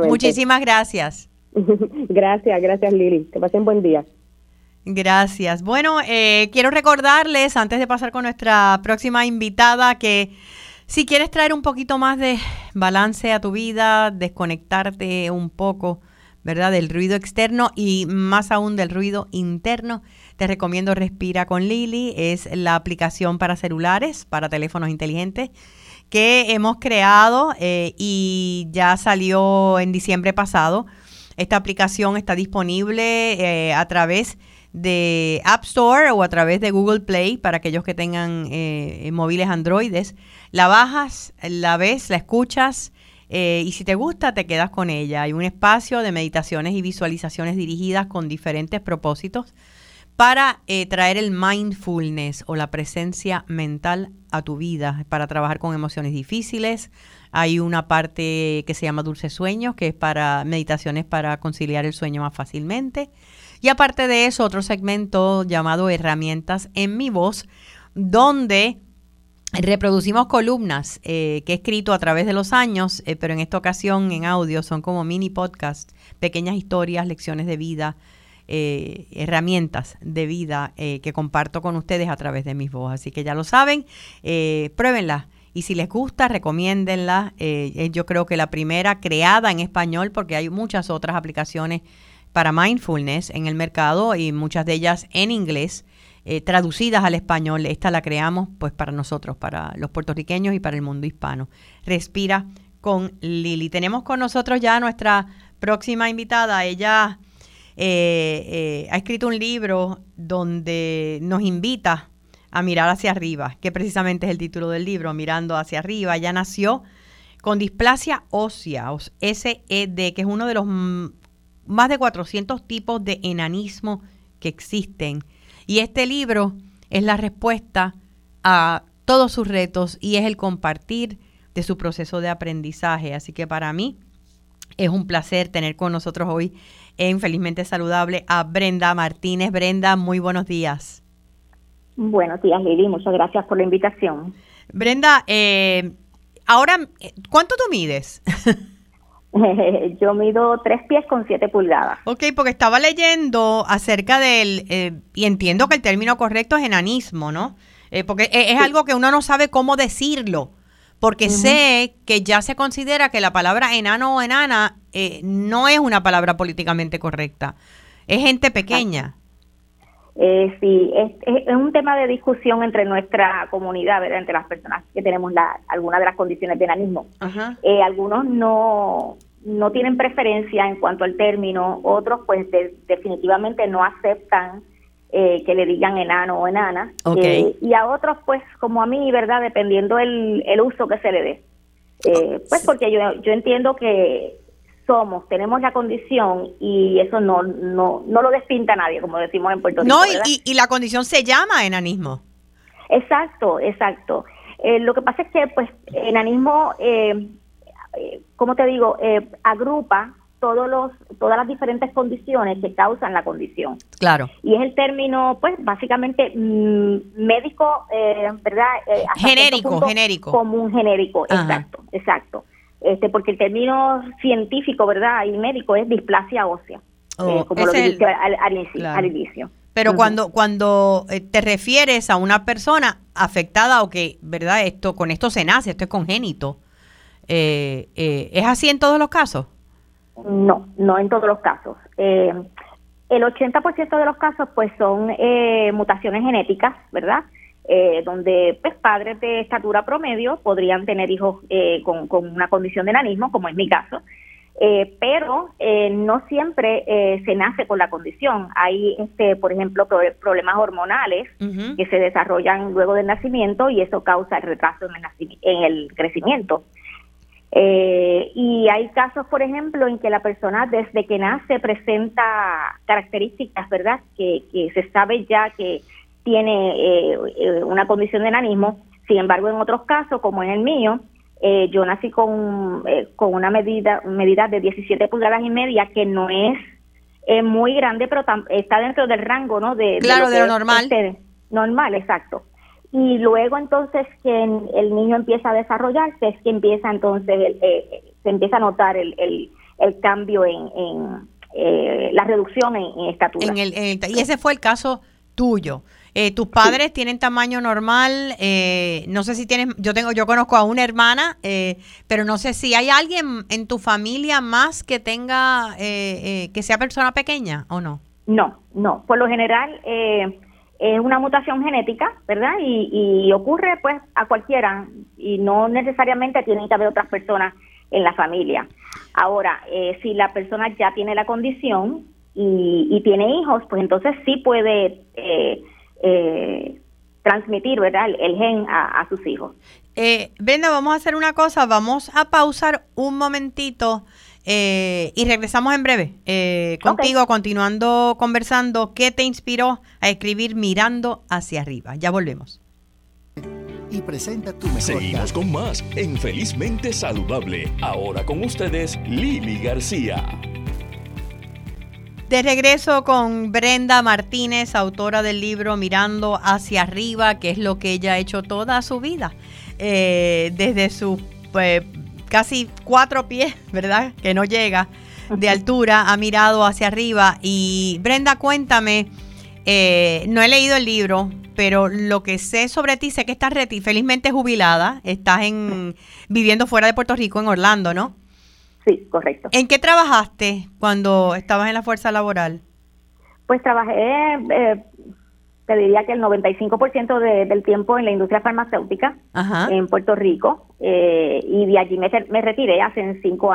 muchísimas gracias.
gracias, gracias Lili. Que pasen buen día.
Gracias. Bueno, quiero recordarles, antes de pasar con nuestra próxima invitada, que si quieres traer un poquito más de balance a tu vida, desconectarte un poco ¿verdad? Del ruido externo y más aún del ruido interno. Te recomiendo Respira con Lili. Es la aplicación para celulares, para teléfonos inteligentes que hemos creado eh, y ya salió en diciembre pasado. Esta aplicación está disponible eh, a través de App Store o a través de Google Play para aquellos que tengan eh, móviles androides. La bajas, la ves, la escuchas y si te gusta te quedas con ella. Hay un espacio de meditaciones y visualizaciones dirigidas con diferentes propósitos para eh, traer el mindfulness o la presencia mental a tu vida, para trabajar con emociones difíciles. Hay una parte que se llama Dulce Sueños, que es para meditaciones para conciliar el sueño más fácilmente. Y aparte de eso, otro segmento llamado Herramientas en mi voz, donde reproducimos columnas eh, que he escrito a través de los años, eh, pero en esta ocasión en audio son como mini podcasts, pequeñas historias, lecciones de vida, eh, herramientas de vida que comparto con ustedes a través de mis voces. Así que ya lo saben, eh, pruébenla. Y si les gusta, recomiéndenla. yo creo que la primera creada en español, porque hay muchas otras aplicaciones para mindfulness en el mercado y muchas de ellas en inglés, traducidas al español. Esta la creamos pues para nosotros, para los puertorriqueños y para el mundo hispano. Respira con Lili. Tenemos con nosotros ya nuestra próxima invitada. Ella eh, eh, ha escrito un libro donde nos invita a mirar hacia arriba, que precisamente es el título del libro, Mirando hacia arriba. Ya nació con displasia ósea, SED, que es uno de los más de 400 tipos de enanismo que existen. Y este libro es la respuesta a todos sus retos y es el compartir de su proceso de aprendizaje. Así que para mí es un placer tener con nosotros hoy en Felizmente Saludable a Brenda Martínez. Brenda, muy buenos días.
Buenos días, Lili. Muchas gracias por la invitación.
Brenda, eh, ahora, ¿cuánto tú mides?
Yo mido tres pies con siete pulgadas.
Ok, porque estaba leyendo acerca del, eh, y entiendo que el término correcto es enanismo, ¿no? Eh, porque es, algo que uno no sabe cómo decirlo porque sé que ya se considera que la palabra enano o enana eh, no es una palabra políticamente correcta. Es gente pequeña.
Eh, sí, es, un tema de discusión entre nuestra comunidad, ¿verdad? entre las personas que tenemos la, algunas de las condiciones de enanismo. Eh, algunos no, no tienen preferencia en cuanto al término, otros pues definitivamente no aceptan eh, que le digan enano o enana. Eh, y a otros, pues, como a mí, ¿verdad? Dependiendo el, el uso que se le dé. Eh, pues porque yo, yo entiendo que somos, tenemos la condición y eso no, no, no lo despinta nadie, como decimos en Puerto Rico.
No, y, y, la condición se llama enanismo.
Exacto, exacto. lo que pasa es que, pues, enanismo, eh, como te digo, agrupa todos los, todas las diferentes condiciones que causan la condición.
Claro.
Y es el término, pues, básicamente mm, médico, eh, ¿verdad?
Eh, genérico, genérico.
Común genérico, exacto, exacto. Este, porque el término científico, ¿verdad? Y médico es displasia ósea, oh, eh, como lo dijiste al, inicio.
Pero cuando, cuando te refieres a una persona afectada o que, ¿verdad? Esto, con esto se nace, esto es congénito, ¿es así en todos los casos?
No, no en todos los casos. Eh, el 80% de los casos pues son eh, mutaciones genéticas, ¿verdad? Eh, donde pues padres de estatura promedio podrían tener hijos con, una condición de enanismo, como es mi caso, pero no siempre se nace con la condición. Hay, este, por ejemplo, problemas hormonales que se desarrollan luego del nacimiento y eso causa el retraso en el crecimiento. Eh, y hay casos, por ejemplo, en que la persona desde que nace presenta características, ¿verdad? Que, que se sabe ya que tiene eh, eh, una condición de enanismo. Sin embargo, en otros casos, como en el mío, yo nací con, con una medida, medida de 17 pulgadas y media, que no es muy grande, pero está dentro del rango, ¿no? De,
claro, de, lo, normal.
normal, exacto y luego entonces que el niño empieza a desarrollarse es que empieza entonces eh, se empieza a notar el, el, cambio en, en eh, la reducción en, estatura.
y ese fue el caso tuyo. Eh, ¿Tus padres tienen tamaño normal? Eh, no sé si tienes, yo tengo, yo conozco a una hermana, eh, pero no sé si hay alguien en tu familia más que tenga, que sea persona pequeña o no.
No, no. Por lo general es una mutación genética, ¿verdad? Y, y, ocurre pues a cualquiera y no necesariamente tienen que haber otras personas en la familia. Ahora, si la persona ya tiene la condición y, tiene hijos, pues entonces sí puede eh, transmitir ¿verdad? El, gen a, sus hijos.
Eh, Brenda, vamos a hacer una cosa, vamos a pausar un momentito eh, y regresamos en breve eh, contigo, continuando conversando. ¿Qué te inspiró a escribir Mirando hacia arriba? Ya volvemos.
Y presenta tu mejor Seguimos con más en Felizmente Saludable. Ahora con ustedes, Lili García.
De regreso con Brenda Martínez, autora del libro Mirando hacia arriba, que es lo que ella ha hecho toda su vida. Eh, desde sus pues, casi cuatro pies, ¿verdad? Que no llega de altura, ha mirado hacia arriba. Y Brenda, cuéntame, eh, no he leído el libro, pero lo que sé sobre ti, sé que estás felizmente jubilada, estás en, viviendo fuera de Puerto Rico, en Orlando, ¿no?
Sí, correcto.
¿En qué trabajaste cuando estabas en la fuerza laboral?
Pues trabajé, eh, te diría que el 95% de, del tiempo en la industria farmacéutica en Puerto Rico eh, y de allí me, me, retiré hace cinco,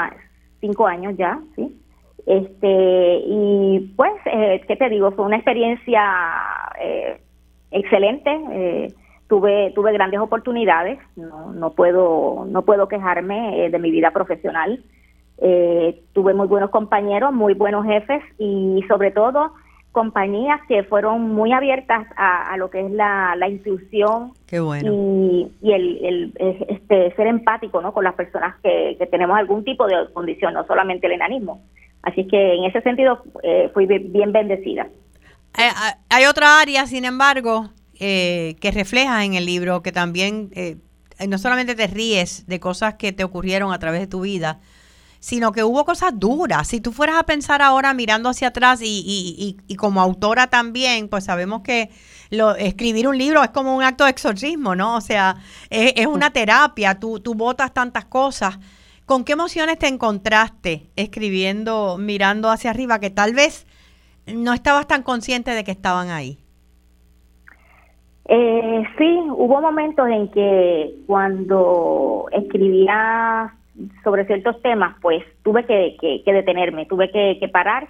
cinco años ya, ¿sí? Este, y pues, eh, ¿qué te digo? Fue una experiencia eh, excelente. tuve tuve grandes oportunidades. No, no puedo no puedo quejarme de mi vida profesional. Eh, tuve muy buenos compañeros, muy buenos jefes y sobre todo compañías que fueron muy abiertas a, lo que es la, la inclusión y, el, este, ser empático ¿no? con las personas que, tenemos algún tipo de condición, no solamente el enanismo. Así que en ese sentido eh, fui bien bendecida.
Eh, hay otra área, sin embargo, eh, que refleja en el libro que también no solamente te ríes de cosas que te ocurrieron a través de tu vida, sino que hubo cosas duras. Si tú fueras a pensar ahora mirando hacia atrás y, y, como autora también, pues sabemos que lo, escribir un libro es como un acto de exorcismo, ¿no? O sea, es, una terapia, tú, tú botas tantas cosas. ¿Con qué emociones te encontraste escribiendo, mirando hacia arriba, que tal vez no estabas tan consciente de que estaban ahí?
Eh, sí, hubo momentos en que cuando escribía sobre ciertos temas, pues tuve que, que, detenerme, tuve que, que parar,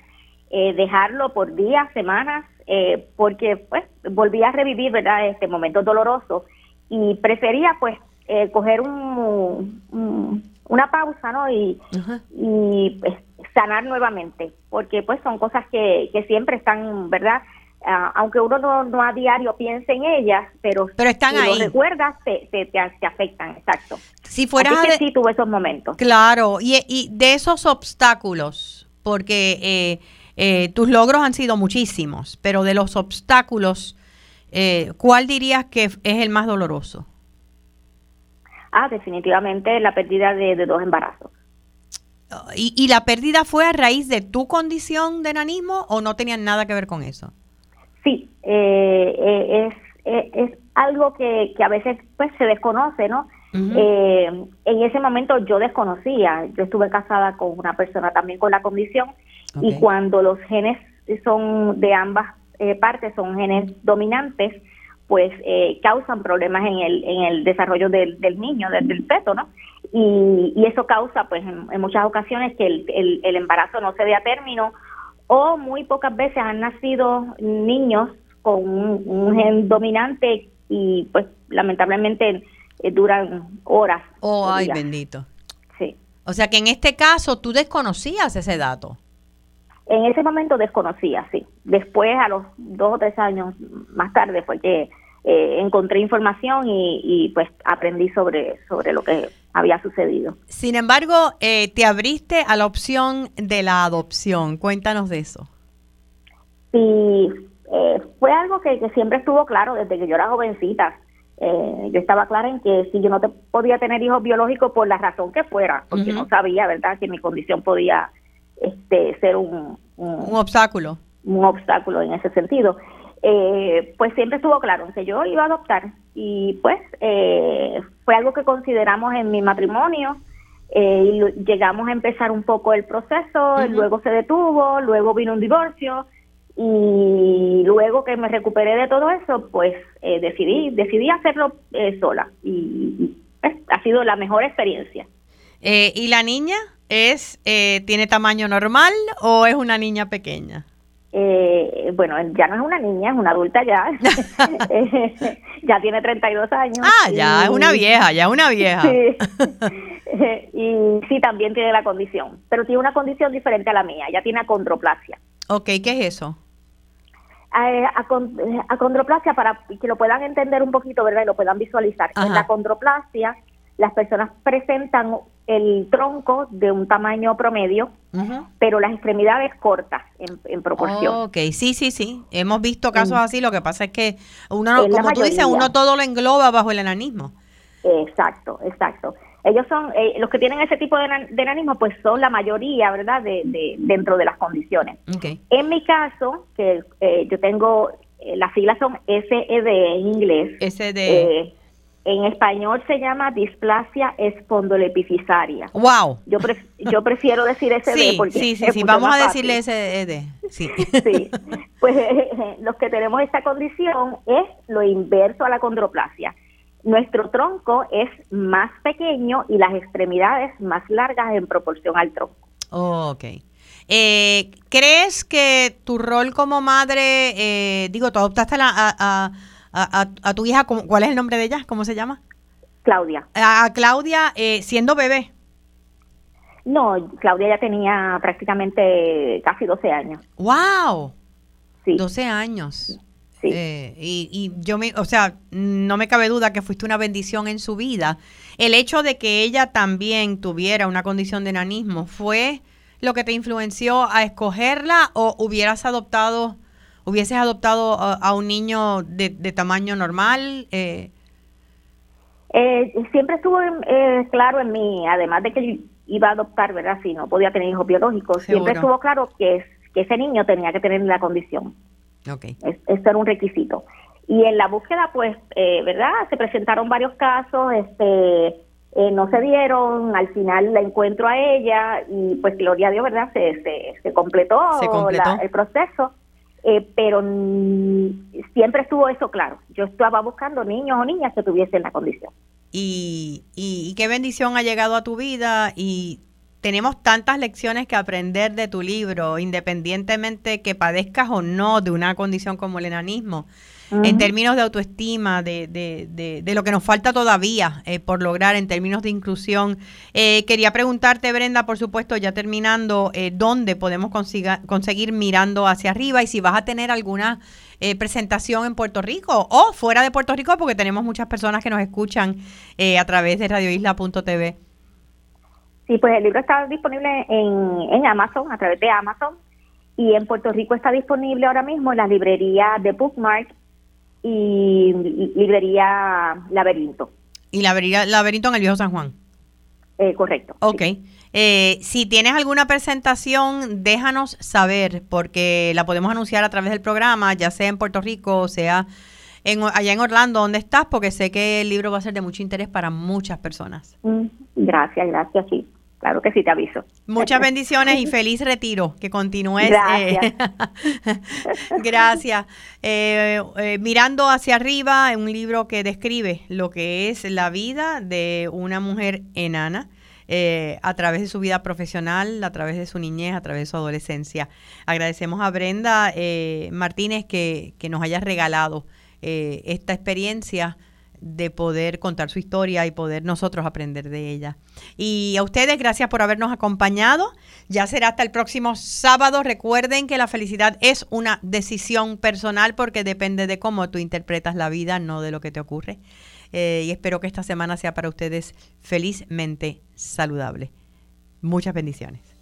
eh, dejarlo por días, semanas, eh, porque pues volví a revivir, ¿verdad?, este momento doloroso y prefería pues eh, coger un, una pausa, ¿no? Y, y pues, sanar nuevamente, porque pues son cosas que, que siempre están, ¿verdad?, Ah, aunque uno no, a diario piense en ellas, pero,
pero están si
ahí. recuerdas, te, te, te, afectan, exacto.
Si fuera
sí tuve esos momentos.
Claro, y, y de esos obstáculos, porque eh, eh, tus logros han sido muchísimos, pero de los obstáculos, eh, ¿cuál dirías que es el más doloroso?
Ah, definitivamente la pérdida de, de dos embarazos.
¿Y, ¿Y la pérdida fue a raíz de tu condición de enanismo o no tenían nada que ver con eso?
Sí, eh, eh, es, eh, es, algo que, que, a veces pues se desconoce, ¿no? en ese momento yo desconocía, yo estuve casada con una persona también con la condición y cuando los genes son de ambas partes, son genes dominantes, pues causan problemas en el, en el desarrollo del, del niño, del, del, feto, ¿no? Y, y eso causa, pues, en, muchas ocasiones que el, el, el, embarazo no se dé a término o muy pocas veces han nacido niños con un, gen dominante y pues lamentablemente eh, duran horas.
Oh, ay, bendito.
Sí.
O sea que en este caso tú desconocías ese dato.
En ese momento desconocía, sí. Después, a los dos o tres años más tarde, fue que eh, encontré información y, y, pues aprendí sobre, sobre lo que había sucedido.
Sin embargo, eh, te abriste a la opción de la adopción. Cuéntanos de eso.
Sí, eh, fue algo que, siempre estuvo claro desde que yo era jovencita. Eh, yo estaba clara en que si yo no te podía tener hijos biológicos por la razón que fuera, porque no sabía, ¿verdad?, que mi condición podía este, ser un,
un, obstáculo.
Un obstáculo en ese sentido. eh, pues siempre estuvo claro que yo iba a adoptar y pues eh, fue algo que consideramos en mi matrimonio eh, y llegamos a empezar un poco el proceso, luego se detuvo, luego vino un divorcio y luego que me recuperé de todo eso, pues decidí decidí hacerlo sola y, pues, ha sido la mejor experiencia.
¿Y la niña es tiene tamaño normal o es una niña pequeña?
Eh, bueno, ya no es una niña, es una adulta ya. Eh, ya tiene 32 años.
Ah, ya es una vieja, ya es una vieja.
Sí. y sí, también tiene la condición, pero tiene una condición diferente a la mía. Ya tiene acondroplasia.
Ok, ¿qué es eso?
Eh, acondroplasia, para que lo puedan entender un poquito, ¿verdad? Y lo puedan visualizar. En la acondroplasia, las personas presentan el tronco de un tamaño promedio, pero las extremidades cortas en, proporción.
ok, sí, sí, sí. Hemos visto casos así. Lo que pasa es que uno, como tú dices, uno todo lo engloba bajo el enanismo.
Exacto, exacto. Ellos son, eh, los que tienen ese tipo de, enanismo, pues son la mayoría, ¿verdad?, de, dentro de las condiciones. En mi caso, que eh, yo tengo, eh, las siglas son SED en inglés.
SED.
En español se llama displasia espondolepifisaria.
Wow.
Yo, yo prefiero decir SD
sí,
porque
sí, sí, sí. Vamos a decirle SD. Sí.
sí. Pues los que tenemos esta condición es lo inverso a la condroplasia. Nuestro tronco es más pequeño y las extremidades más largas en proporción al tronco.
ok. Eh, ¿Crees que tu rol como madre, eh, digo, tú adoptaste la, a a, tu hija, ¿cuál es el nombre de ella? ¿Cómo se llama?
Claudia.
A Claudia eh, siendo bebé.
No, Claudia ya tenía prácticamente casi 12 años.
¡Wow! Sí. 12 años.
Sí.
Eh, y, y, yo me, o sea, no me cabe duda que fuiste una bendición en su vida. El hecho de que ella también tuviera una condición de enanismo, ¿fue lo que te influenció a escogerla o hubieras adoptado hubieses adoptado a, un niño de, tamaño normal?
Eh? Eh, siempre estuvo eh, claro en mí, además de que iba a adoptar, ¿verdad? Si no podía tener hijos biológicos, siempre estuvo claro que, que ese niño tenía que tener la condición.
Okay.
esto era un requisito. Y en la búsqueda, pues, ¿verdad? Se presentaron varios casos, este, no se dieron, al final la encuentro a ella y pues gloria a Dios, ¿verdad? Se, se, completó, el proceso eh, pero siempre estuvo eso claro. Yo estaba buscando niños o niñas que tuviesen la condición.
Y, y, qué bendición ha llegado a tu vida y tenemos tantas lecciones que aprender de tu libro, independientemente que padezcas o no de una condición como el enanismo en términos de autoestima, de, de, de, lo que nos falta todavía eh, por lograr en términos de inclusión. Eh, quería preguntarte, Brenda, por supuesto, ya terminando, eh, ¿dónde podemos conseguir mirando hacia arriba y si vas a tener alguna presentación en Puerto Rico o fuera de Puerto Rico, porque tenemos muchas personas que nos escuchan a través de radioisla.tv?
Sí, pues el libro está disponible en, en Amazon, a través de Amazon, y en Puerto Rico está disponible ahora mismo en la librería de Bookmark y librería Laberinto.
Y librería Laberinto en el Viejo San Juan.
Eh, correcto.
Ok. Eh, si tienes alguna presentación, déjanos saber, porque la podemos anunciar a través del programa, ya sea en Puerto Rico o sea en, allá en Orlando, donde estás, porque sé que el libro va a ser de mucho interés para muchas personas.
Mm, gracias, gracias, sí. Claro que sí, te aviso.
Muchas bendiciones y feliz retiro. Que continúes. Gracias. Eh, gracias. Eh, eh, mirando hacia arriba, un libro que describe lo que es la vida de una mujer enana. a través de su vida profesional, a través de su niñez, a través de su adolescencia. Agradecemos a Brenda Martínez que, que, nos haya regalado esta experiencia de poder contar su historia y poder nosotros aprender de ella. Y a ustedes, gracias por habernos acompañado. Ya será hasta el próximo sábado. Recuerden que la felicidad es una decisión personal porque depende de cómo tú interpretas la vida, no de lo que te ocurre. Eh, y espero que esta semana sea para ustedes felizmente saludable. Muchas bendiciones.